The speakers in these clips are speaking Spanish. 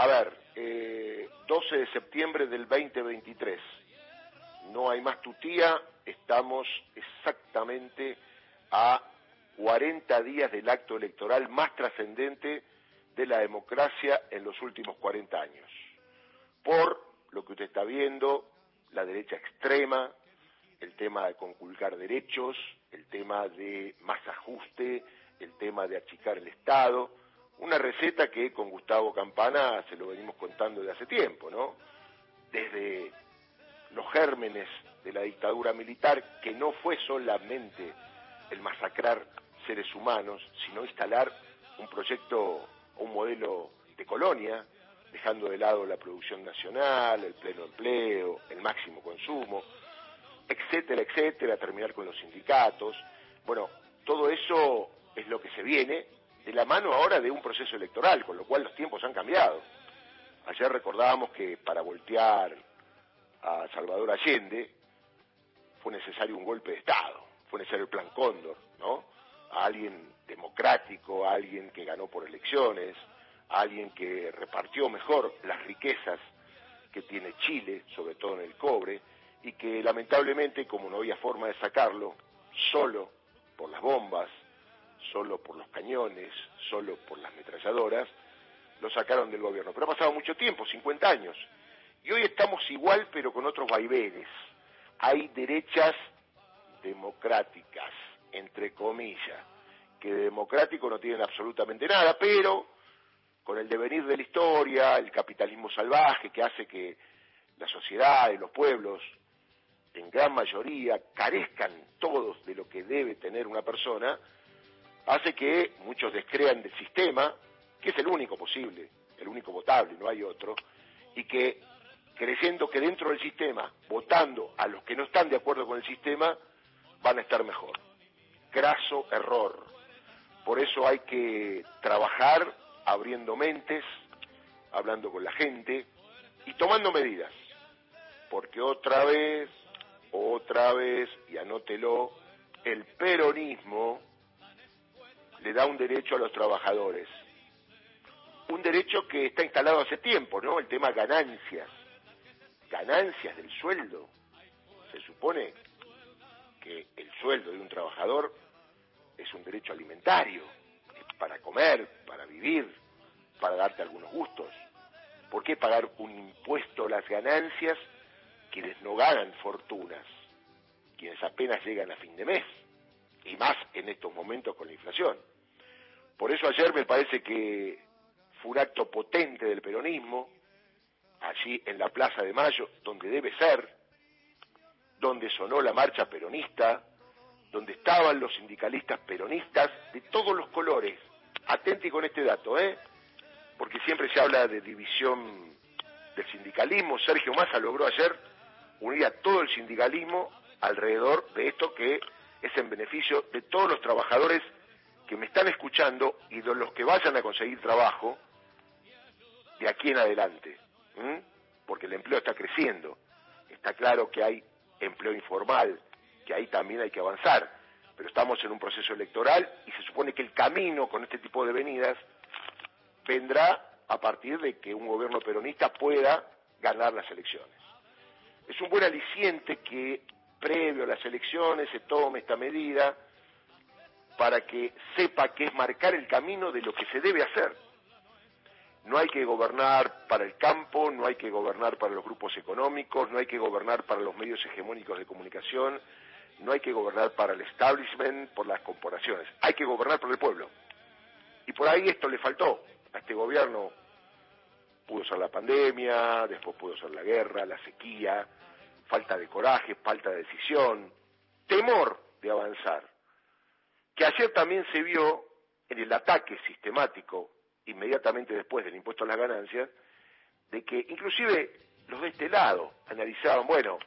A ver, eh, 12 de septiembre del 2023. No hay más tutía, estamos exactamente a 40 días del acto electoral más trascendente de la democracia en los últimos 40 años. Por lo que usted está viendo, la derecha extrema, el tema de conculcar derechos, el tema de más ajuste, el tema de achicar el Estado, una receta que con Gustavo Campana se lo venimos contando de hace tiempo, ¿no? Desde los gérmenes de la dictadura militar, que no fue solamente el masacrar seres humanos, sino instalar un proyecto, un modelo de colonia, dejando de lado la producción nacional, el pleno empleo, el máximo consumo, etcétera, etcétera, terminar con los sindicatos. Bueno, todo eso es lo que se viene de la mano ahora de un proceso electoral, con lo cual los tiempos han cambiado. Ayer recordábamos que para voltear a Salvador Allende fue necesario un golpe de Estado, fue necesario el plan Cóndor, ¿no? A alguien democrático, a alguien que ganó por elecciones, a alguien que repartió mejor las riquezas que tiene Chile, sobre todo en el cobre, y que lamentablemente, como no había forma de sacarlo, solo por las bombas, solo por los cañones, solo por las metralladoras, lo sacaron del gobierno. Pero ha pasado mucho tiempo, 50 años. Y hoy estamos igual, pero con otros vaivenes. Hay derechas democráticas, entre comillas, que de democrático no tienen absolutamente nada, pero con el devenir de la historia, el capitalismo salvaje que hace que la sociedad y los pueblos en gran mayoría carezcan todos de lo que debe tener una persona, hace que muchos descrean del sistema, que es el único posible, el único votable, no hay otro, y que creyendo que dentro del sistema, votando a los que no están de acuerdo con el sistema, van a estar mejor. Graso error. Por eso hay que trabajar abriendo mentes, hablando con la gente y tomando medidas. Porque otra vez otra vez, y anótelo, el peronismo le da un derecho a los trabajadores. Un derecho que está instalado hace tiempo, ¿no? El tema ganancias. Ganancias del sueldo. Se supone que el sueldo de un trabajador es un derecho alimentario, para comer, para vivir, para darte algunos gustos. ¿Por qué pagar un impuesto a las ganancias quienes no ganan fortunas, quienes apenas llegan a fin de mes, y más en estos momentos con la inflación. Por eso ayer me parece que fue un acto potente del peronismo, allí en la Plaza de Mayo, donde debe ser, donde sonó la marcha peronista, donde estaban los sindicalistas peronistas de todos los colores. Atenti con este dato, ¿eh? Porque siempre se habla de división del sindicalismo. Sergio Massa logró ayer unir a todo el sindicalismo alrededor de esto que es en beneficio de todos los trabajadores que me están escuchando y de los que vayan a conseguir trabajo de aquí en adelante, porque el empleo está creciendo. Está claro que hay empleo informal, que ahí también hay que avanzar, pero estamos en un proceso electoral y se supone que el camino con este tipo de venidas vendrá a partir de que un gobierno peronista pueda ganar las elecciones es un buen aliciente que previo a las elecciones se tome esta medida para que sepa que es marcar el camino de lo que se debe hacer. No hay que gobernar para el campo, no hay que gobernar para los grupos económicos, no hay que gobernar para los medios hegemónicos de comunicación, no hay que gobernar para el establishment, por las corporaciones, hay que gobernar por el pueblo. Y por ahí esto le faltó a este gobierno pudo ser la pandemia, después pudo ser la guerra, la sequía, falta de coraje, falta de decisión, temor de avanzar, que ayer también se vio en el ataque sistemático, inmediatamente después del impuesto a las ganancias, de que inclusive los de este lado analizaban, bueno,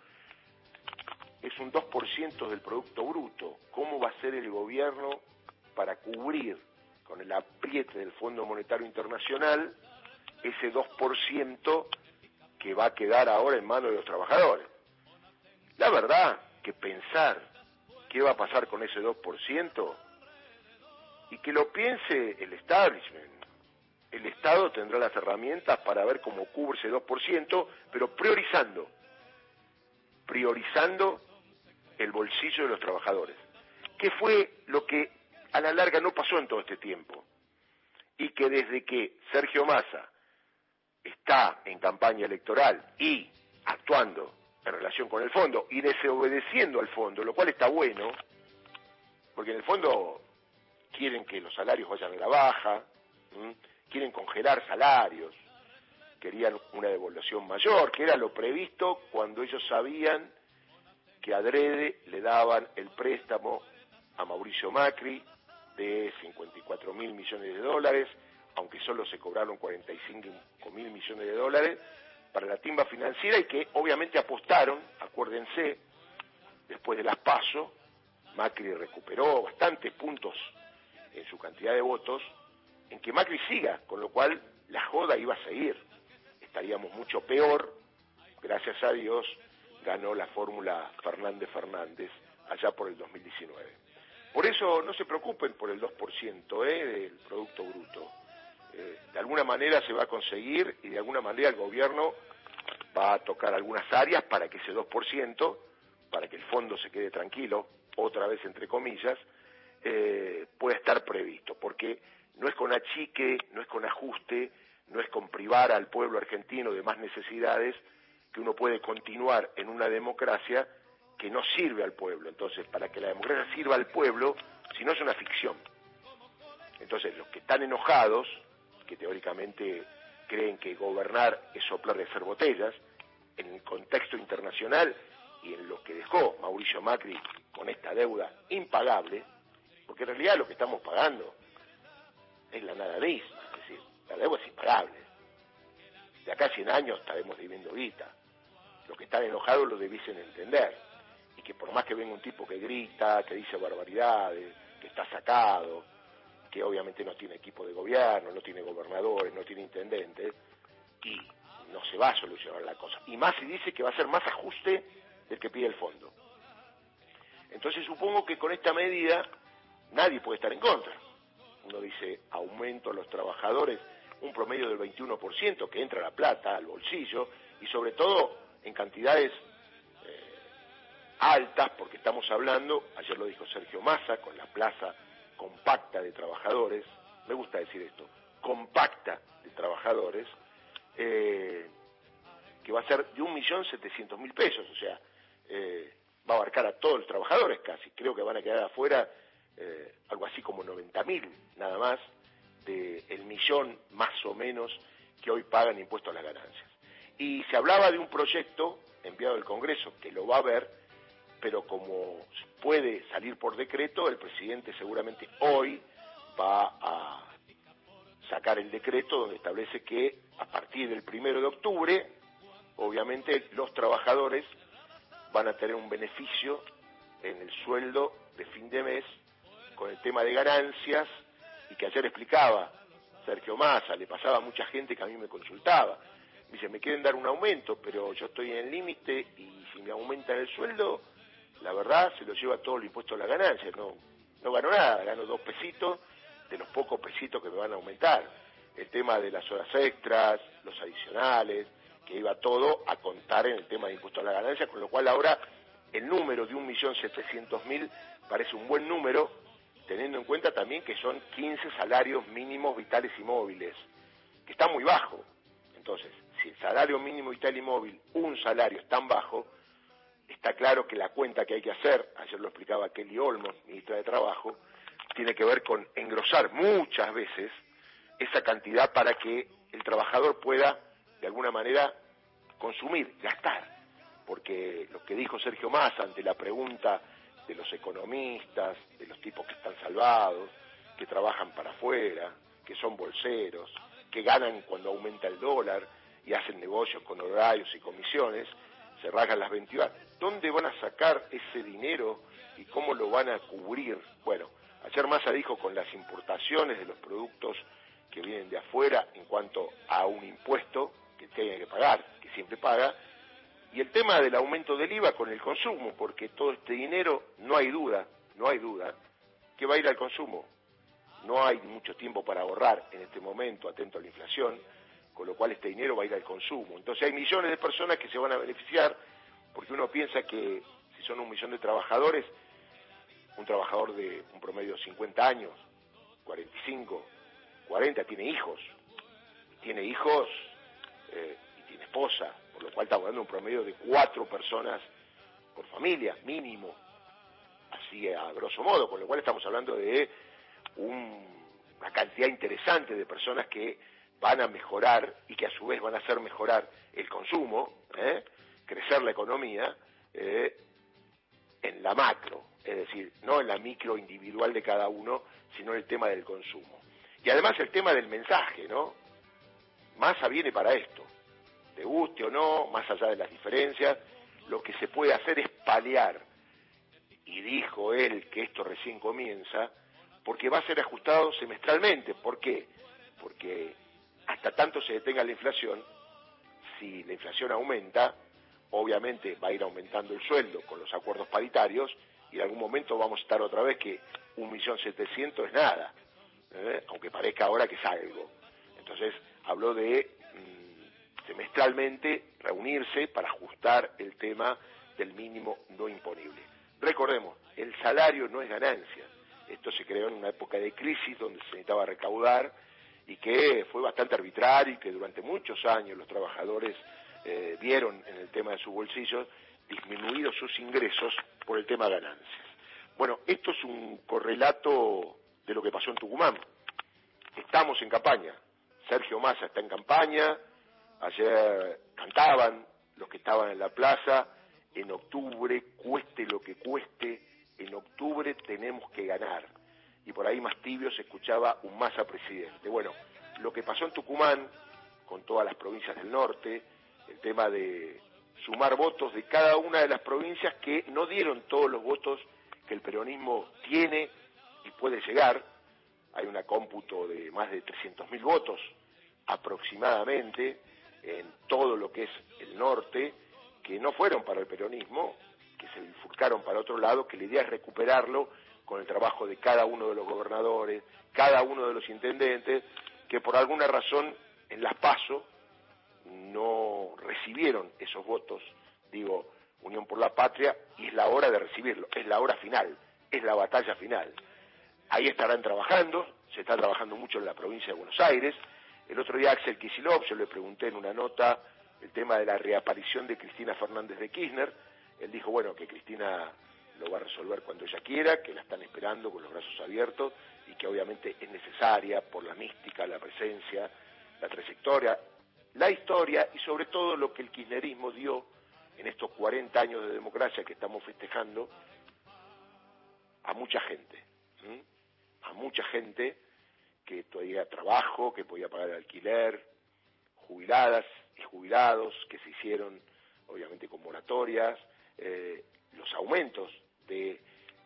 es un 2% del Producto Bruto, ¿cómo va a ser el gobierno para cubrir con el apriete del Fondo Monetario Internacional ese 2% que va a quedar ahora en manos de los trabajadores. La verdad que pensar qué va a pasar con ese 2% y que lo piense el establishment, el Estado tendrá las herramientas para ver cómo cubre ese 2%, pero priorizando, priorizando el bolsillo de los trabajadores, que fue lo que a la larga no pasó en todo este tiempo, y que desde que Sergio Massa está en campaña electoral y actuando en relación con el fondo y desobedeciendo al fondo, lo cual está bueno, porque en el fondo quieren que los salarios vayan a la baja, quieren congelar salarios, querían una devolución mayor, que era lo previsto cuando ellos sabían que adrede le daban el préstamo a Mauricio Macri de 54 mil millones de dólares, aunque solo se cobraron 45 mil millones de dólares, para la timba financiera y que obviamente apostaron, acuérdense, después de las PASO, Macri recuperó bastantes puntos en su cantidad de votos, en que Macri siga, con lo cual la joda iba a seguir. Estaríamos mucho peor, gracias a Dios, ganó la fórmula Fernández Fernández allá por el 2019. Por eso no se preocupen por el 2% ¿eh? del Producto Bruto. Eh, de alguna manera se va a conseguir y de alguna manera el gobierno va a tocar algunas áreas para que ese 2%, para que el fondo se quede tranquilo, otra vez entre comillas, eh, pueda estar previsto, porque no es con achique, no es con ajuste, no es con privar al pueblo argentino de más necesidades que uno puede continuar en una democracia que no sirve al pueblo. Entonces, para que la democracia sirva al pueblo, si no es una ficción. Entonces, los que están enojados, que teóricamente creen que gobernar es soplar de hacer botellas, en el contexto internacional y en lo que dejó Mauricio Macri con esta deuda impagable, porque en realidad lo que estamos pagando es la nada misma, es decir, la deuda es impagable. De acá a 100 años estaremos viviendo guita. Los que están enojados lo debiesen entender. Y que por más que venga un tipo que grita, que dice barbaridades, que está sacado, que obviamente no tiene equipo de gobierno, no tiene gobernadores, no tiene intendentes, y no se va a solucionar la cosa. Y más si dice que va a ser más ajuste del que pide el fondo. Entonces supongo que con esta medida nadie puede estar en contra. Uno dice aumento a los trabajadores, un promedio del 21%, que entra la plata al bolsillo, y sobre todo en cantidades eh, altas, porque estamos hablando, ayer lo dijo Sergio Massa, con la plaza compacta de trabajadores, me gusta decir esto, compacta de trabajadores, eh, que va a ser de 1.700.000 pesos, o sea, eh, va a abarcar a todos los trabajadores casi, creo que van a quedar afuera eh, algo así como 90.000 nada más del millón más o menos que hoy pagan impuestos a las ganancias. Y se hablaba de un proyecto enviado al Congreso, que lo va a ver, pero como puede salir por decreto, el presidente seguramente hoy va a sacar el decreto donde establece que a partir del primero de octubre, obviamente los trabajadores van a tener un beneficio en el sueldo de fin de mes con el tema de ganancias y que ayer explicaba Sergio Massa, le pasaba a mucha gente que a mí me consultaba. Me dice, me quieren dar un aumento, pero yo estoy en el límite y si me aumentan el sueldo, la verdad se lo lleva todo el impuesto a la ganancia, no, no gano nada, gano dos pesitos de los pocos pesitos que me van a aumentar. El tema de las horas extras, los adicionales, que iba todo a contar en el tema de impuesto a la ganancia, con lo cual ahora el número de 1.700.000 parece un buen número, teniendo en cuenta también que son 15 salarios mínimos vitales y móviles, que está muy bajo. Entonces, si el salario mínimo vital y móvil, un salario es tan bajo, Está claro que la cuenta que hay que hacer, ayer lo explicaba Kelly Olmos, ministra de Trabajo, tiene que ver con engrosar muchas veces esa cantidad para que el trabajador pueda, de alguna manera, consumir, gastar. Porque lo que dijo Sergio Massa ante la pregunta de los economistas, de los tipos que están salvados, que trabajan para afuera, que son bolseros, que ganan cuando aumenta el dólar y hacen negocios con horarios y comisiones, se rasgan las 21. ¿Dónde van a sacar ese dinero y cómo lo van a cubrir? Bueno, ayer Massa dijo con las importaciones de los productos que vienen de afuera en cuanto a un impuesto que tiene que pagar, que siempre paga, y el tema del aumento del IVA con el consumo, porque todo este dinero, no hay duda, no hay duda, que va a ir al consumo. no hay mucho tiempo para ahorrar en este momento, atento a la inflación, con lo cual este dinero va a ir al consumo. Entonces hay millones de personas que se van a beneficiar porque uno piensa que si son un millón de trabajadores, un trabajador de un promedio de 50 años, 45, 40, tiene hijos, tiene hijos eh, y tiene esposa, por lo cual estamos hablando de un promedio de cuatro personas por familia, mínimo, así a grosso modo, con lo cual estamos hablando de una cantidad interesante de personas que van a mejorar y que a su vez van a hacer mejorar el consumo, ¿eh? Crecer la economía eh, en la macro, es decir, no en la micro individual de cada uno, sino en el tema del consumo. Y además el tema del mensaje, ¿no? Massa viene para esto, te guste o no, más allá de las diferencias, lo que se puede hacer es paliar, y dijo él que esto recién comienza, porque va a ser ajustado semestralmente. ¿Por qué? Porque hasta tanto se detenga la inflación, si la inflación aumenta, obviamente va a ir aumentando el sueldo con los acuerdos paritarios y en algún momento vamos a estar otra vez que un millón setecientos es nada, ¿eh? aunque parezca ahora que es algo. Entonces habló de mm, semestralmente reunirse para ajustar el tema del mínimo no imponible. Recordemos, el salario no es ganancia. Esto se creó en una época de crisis donde se necesitaba recaudar y que fue bastante arbitrario y que durante muchos años los trabajadores eh, vieron en el tema de sus bolsillos disminuidos sus ingresos por el tema ganancias. Bueno, esto es un correlato de lo que pasó en Tucumán. Estamos en campaña. Sergio Massa está en campaña. Ayer cantaban los que estaban en la plaza. En octubre, cueste lo que cueste, en octubre tenemos que ganar. Y por ahí más tibio se escuchaba un Massa presidente. Bueno, lo que pasó en Tucumán, con todas las provincias del norte, el tema de sumar votos de cada una de las provincias que no dieron todos los votos que el peronismo tiene y puede llegar. Hay una cómputo de más de 300.000 votos aproximadamente en todo lo que es el norte, que no fueron para el peronismo, que se bifurcaron para otro lado, que la idea es recuperarlo con el trabajo de cada uno de los gobernadores, cada uno de los intendentes, que por alguna razón en las PASO no recibieron esos votos, digo, Unión por la Patria, y es la hora de recibirlo, es la hora final, es la batalla final. Ahí estarán trabajando, se está trabajando mucho en la provincia de Buenos Aires. El otro día Axel Kisilov, yo le pregunté en una nota el tema de la reaparición de Cristina Fernández de Kirchner. Él dijo, bueno, que Cristina lo va a resolver cuando ella quiera, que la están esperando con los brazos abiertos y que obviamente es necesaria por la mística, la presencia, la trayectoria, la historia y sobre todo lo que el kirchnerismo dio en estos 40 años de democracia que estamos festejando a mucha gente, a mucha gente que todavía trabajo, que podía pagar el alquiler, jubiladas y jubilados que se hicieron obviamente con moratorias, eh, los aumentos de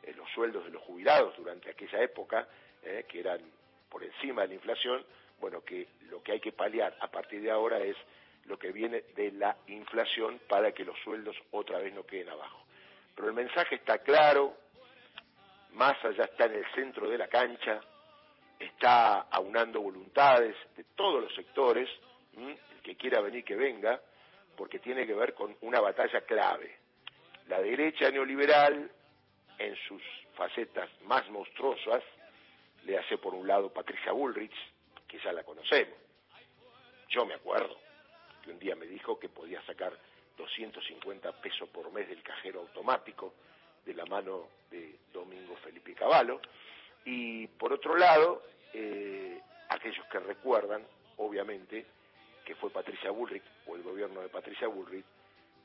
eh, los sueldos de los jubilados durante aquella época, eh, que eran por encima de la inflación, bueno, que lo que hay que paliar a partir de ahora es lo que viene de la inflación para que los sueldos otra vez no queden abajo. Pero el mensaje está claro, Massa ya está en el centro de la cancha, está aunando voluntades de todos los sectores, el que quiera venir que venga, porque tiene que ver con una batalla clave. La derecha neoliberal, en sus facetas más monstruosas, le hace por un lado Patricia Bullrich, Yo me acuerdo que un día me dijo que podía sacar 250 pesos por mes del cajero automático de la mano de Domingo Felipe Cavallo. Y por otro lado, eh, aquellos que recuerdan, obviamente, que fue Patricia Bullrich o el gobierno de Patricia Bullrich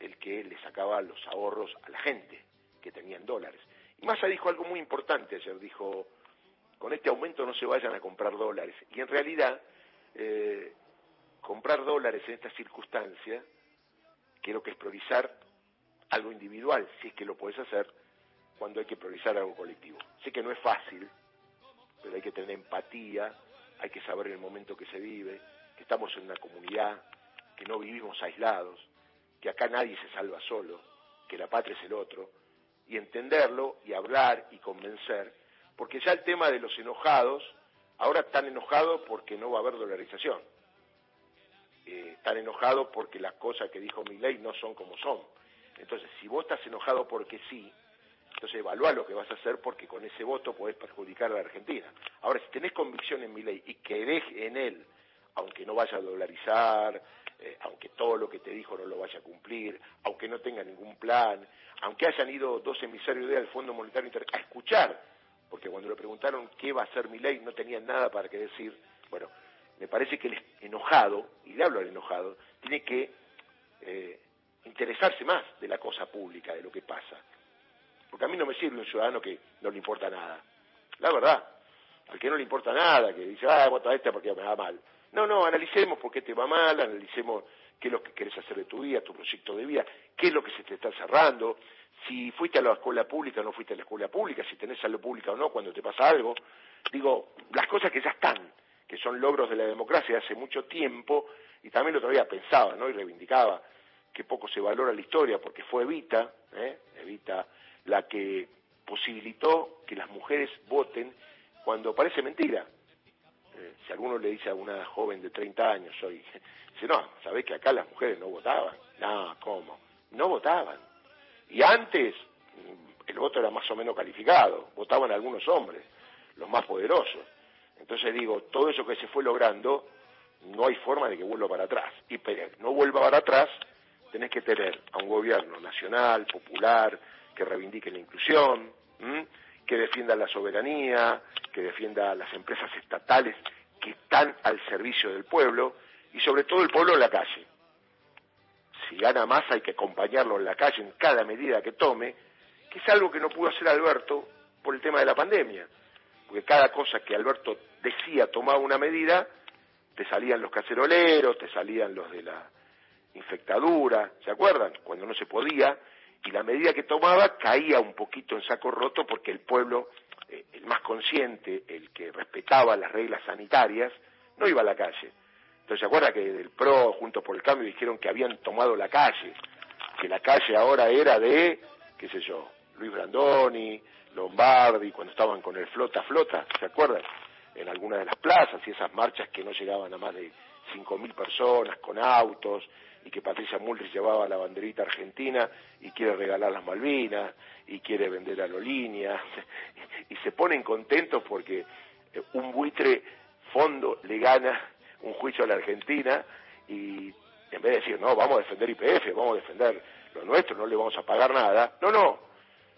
el que le sacaba los ahorros a la gente que tenían dólares. Y Massa dijo algo muy importante ayer, dijo, con este aumento no se vayan a comprar dólares. Y en realidad, eh, comprar dólares en esta circunstancia, creo que es priorizar algo individual, si es que lo puedes hacer, cuando hay que priorizar algo colectivo. Sé que no es fácil, pero hay que tener empatía, hay que saber el momento que se vive, que estamos en una comunidad, que no vivimos aislados, que acá nadie se salva solo, que la patria es el otro, y entenderlo y hablar y convencer porque ya el tema de los enojados Ahora están enojados porque no va a haber dolarización. Eh, están enojados porque las cosas que dijo mi ley no son como son. Entonces, si vos estás enojado porque sí, entonces evalúa lo que vas a hacer porque con ese voto podés perjudicar a la Argentina. Ahora, si tenés convicción en mi ley y querés en él, aunque no vaya a dolarizar, eh, aunque todo lo que te dijo no lo vaya a cumplir, aunque no tenga ningún plan, aunque hayan ido dos emisarios del Fondo Monetario Internacional a escuchar, porque cuando le preguntaron qué va a hacer mi ley no tenían nada para qué decir. Bueno, me parece que el enojado, y le hablo al enojado, tiene que eh, interesarse más de la cosa pública, de lo que pasa. Porque a mí no me sirve un ciudadano que no le importa nada. La verdad, al que no le importa nada, que dice, ah, voto a este porque me va mal. No, no, analicemos por qué te va mal, analicemos qué es lo que querés hacer de tu vida, tu proyecto de vida, qué es lo que se te está cerrando, si fuiste a la escuela pública o no fuiste a la escuela pública, si tenés salud pública o no cuando te pasa algo. Digo, las cosas que ya están, que son logros de la democracia hace mucho tiempo, y también lo todavía pensaba, ¿no? Y reivindicaba que poco se valora la historia, porque fue Evita, ¿eh? Evita la que posibilitó que las mujeres voten cuando parece mentira. Eh, si alguno le dice a una joven de 30 años hoy, dice, no, sabés que acá las mujeres no votaban. No, ¿cómo? No votaban. Y antes el voto era más o menos calificado, votaban algunos hombres, los más poderosos. Entonces digo, todo eso que se fue logrando, no hay forma de que vuelva para atrás. Y para que no vuelva para atrás, tenés que tener a un gobierno nacional, popular, que reivindique la inclusión, que defienda la soberanía, que defienda las empresas estatales que están al servicio del pueblo y sobre todo el pueblo en la calle. Si gana más hay que acompañarlo en la calle en cada medida que tome, que es algo que no pudo hacer Alberto por el tema de la pandemia, porque cada cosa que Alberto decía tomaba una medida, te salían los caceroleros, te salían los de la infectadura, ¿se acuerdan? Cuando no se podía, y la medida que tomaba caía un poquito en saco roto porque el pueblo, eh, el más consciente, el que respetaba las reglas sanitarias, no iba a la calle. Se acuerda que del PRO, junto por el cambio, dijeron que habían tomado la calle, que la calle ahora era de, qué sé yo, Luis Brandoni, Lombardi, cuando estaban con el flota flota, ¿se acuerdan? En algunas de las plazas y esas marchas que no llegaban a más de 5.000 personas con autos, y que Patricia Muldrich llevaba la banderita argentina y quiere regalar las Malvinas y quiere vender a Lolinia y se ponen contentos porque eh, un buitre fondo le gana un juicio a la Argentina y en vez de decir, no, vamos a defender IPF, vamos a defender lo nuestro, no le vamos a pagar nada, no, no,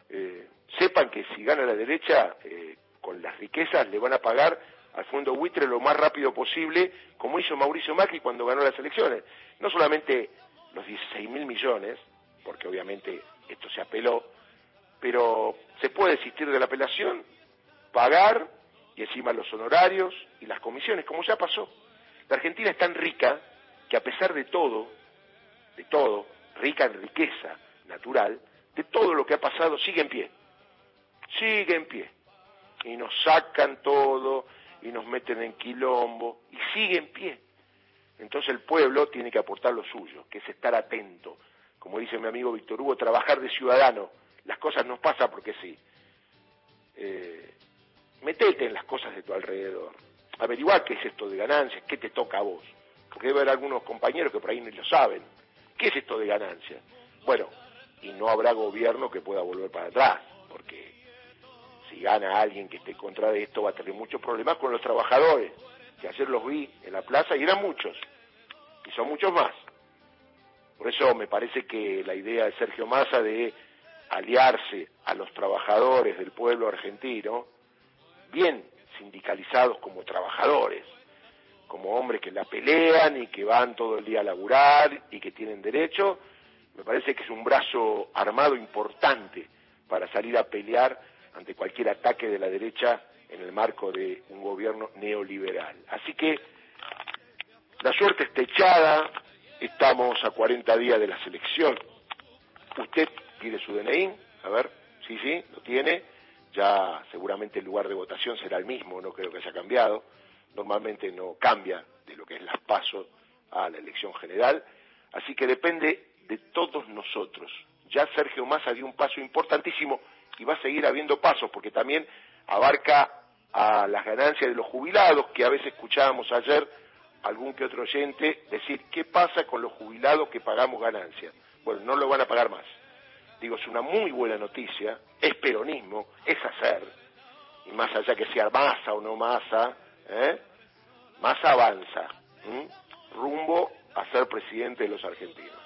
eh, sepan que si gana la derecha, eh, con las riquezas le van a pagar al fondo buitre lo más rápido posible, como hizo Mauricio Macri cuando ganó las elecciones. No solamente los 16 mil millones, porque obviamente esto se apeló, pero se puede desistir de la apelación, pagar y encima los honorarios y las comisiones, como ya pasó. La Argentina es tan rica que a pesar de todo, de todo, rica en riqueza natural, de todo lo que ha pasado, sigue en pie. Sigue en pie. Y nos sacan todo, y nos meten en quilombo y sigue en pie. Entonces el pueblo tiene que aportar lo suyo, que es estar atento. Como dice mi amigo Víctor Hugo, trabajar de ciudadano. Las cosas no pasan porque sí. Eh, metete en las cosas de tu alrededor. Averiguar qué es esto de ganancias, qué te toca a vos. Porque debe haber algunos compañeros que por ahí no lo saben. ¿Qué es esto de ganancias? Bueno, y no habrá gobierno que pueda volver para atrás, porque si gana alguien que esté en contra de esto, va a tener muchos problemas con los trabajadores, que ayer los vi en la plaza y eran muchos, y son muchos más. Por eso me parece que la idea de Sergio Massa de aliarse a los trabajadores del pueblo argentino, bien sindicalizados como trabajadores, como hombres que la pelean y que van todo el día a laburar y que tienen derecho, me parece que es un brazo armado importante para salir a pelear ante cualquier ataque de la derecha en el marco de un gobierno neoliberal. Así que la suerte está echada, estamos a 40 días de la selección. Usted tiene su DNI, a ver, sí, sí, lo tiene. Ya seguramente el lugar de votación será el mismo, no creo que haya cambiado. Normalmente no cambia de lo que es las pasos a la elección general. Así que depende de todos nosotros. Ya Sergio Massa dio un paso importantísimo y va a seguir habiendo pasos porque también abarca a las ganancias de los jubilados, que a veces escuchábamos ayer algún que otro oyente decir, ¿qué pasa con los jubilados que pagamos ganancias? Bueno, no lo van a pagar más. Digo, es una muy buena noticia, es peronismo, es hacer, y más allá que sea masa o no masa, ¿eh? masa avanza, rumbo a ser presidente de los argentinos.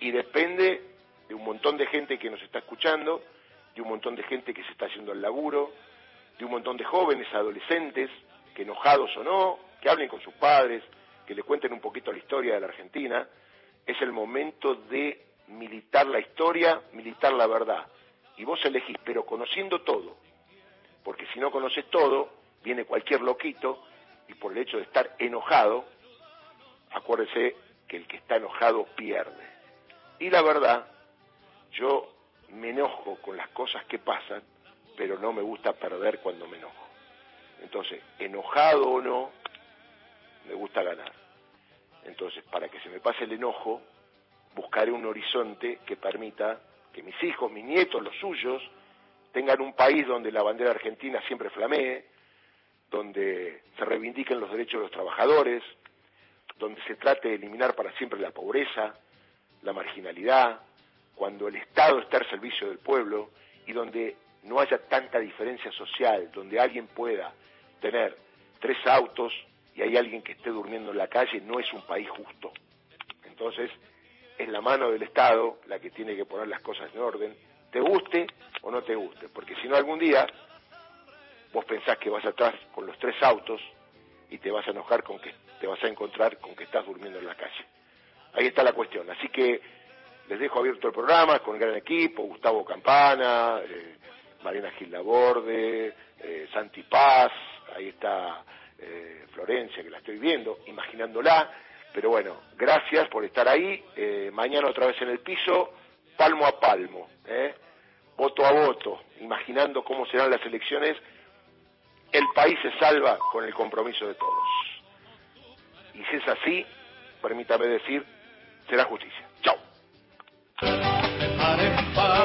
Y depende de un montón de gente que nos está escuchando, de un montón de gente que se está haciendo el laburo, de un montón de jóvenes, adolescentes, que enojados o no, que hablen con sus padres, que le cuenten un poquito la historia de la Argentina. Es el momento de militar la historia, militar la verdad. Y vos elegís, pero conociendo todo. Porque si no conoces todo, viene cualquier loquito y por el hecho de estar enojado, acuérdese que el que está enojado pierde. Y la verdad, yo me enojo con las cosas que pasan, pero no me gusta perder cuando me enojo. Entonces, enojado o no, me gusta ganar. Entonces, para que se me pase el enojo, buscaré un horizonte que permita que mis hijos, mis nietos, los suyos, tengan un país donde la bandera argentina siempre flamee, donde se reivindiquen los derechos de los trabajadores, donde se trate de eliminar para siempre la pobreza, la marginalidad, cuando el Estado esté al servicio del pueblo y donde no haya tanta diferencia social, donde alguien pueda tener tres autos y hay alguien que esté durmiendo en la calle, no es un país justo. Entonces, es la mano del Estado la que tiene que poner las cosas en orden, te guste o no te guste, porque si no algún día vos pensás que vas atrás con los tres autos y te vas a enojar con que te vas a encontrar con que estás durmiendo en la calle. Ahí está la cuestión. Así que les dejo abierto el programa con el gran equipo, Gustavo Campana, eh, Marina Gil Laborde, eh, Santi Paz, ahí está eh, Florencia, que la estoy viendo, imaginándola. Pero bueno, gracias por estar ahí. Eh, mañana otra vez en el piso, palmo a palmo, voto a voto, imaginando cómo serán las elecciones. El país se salva con el compromiso de todos. Y si es así, permítame decir, será justicia.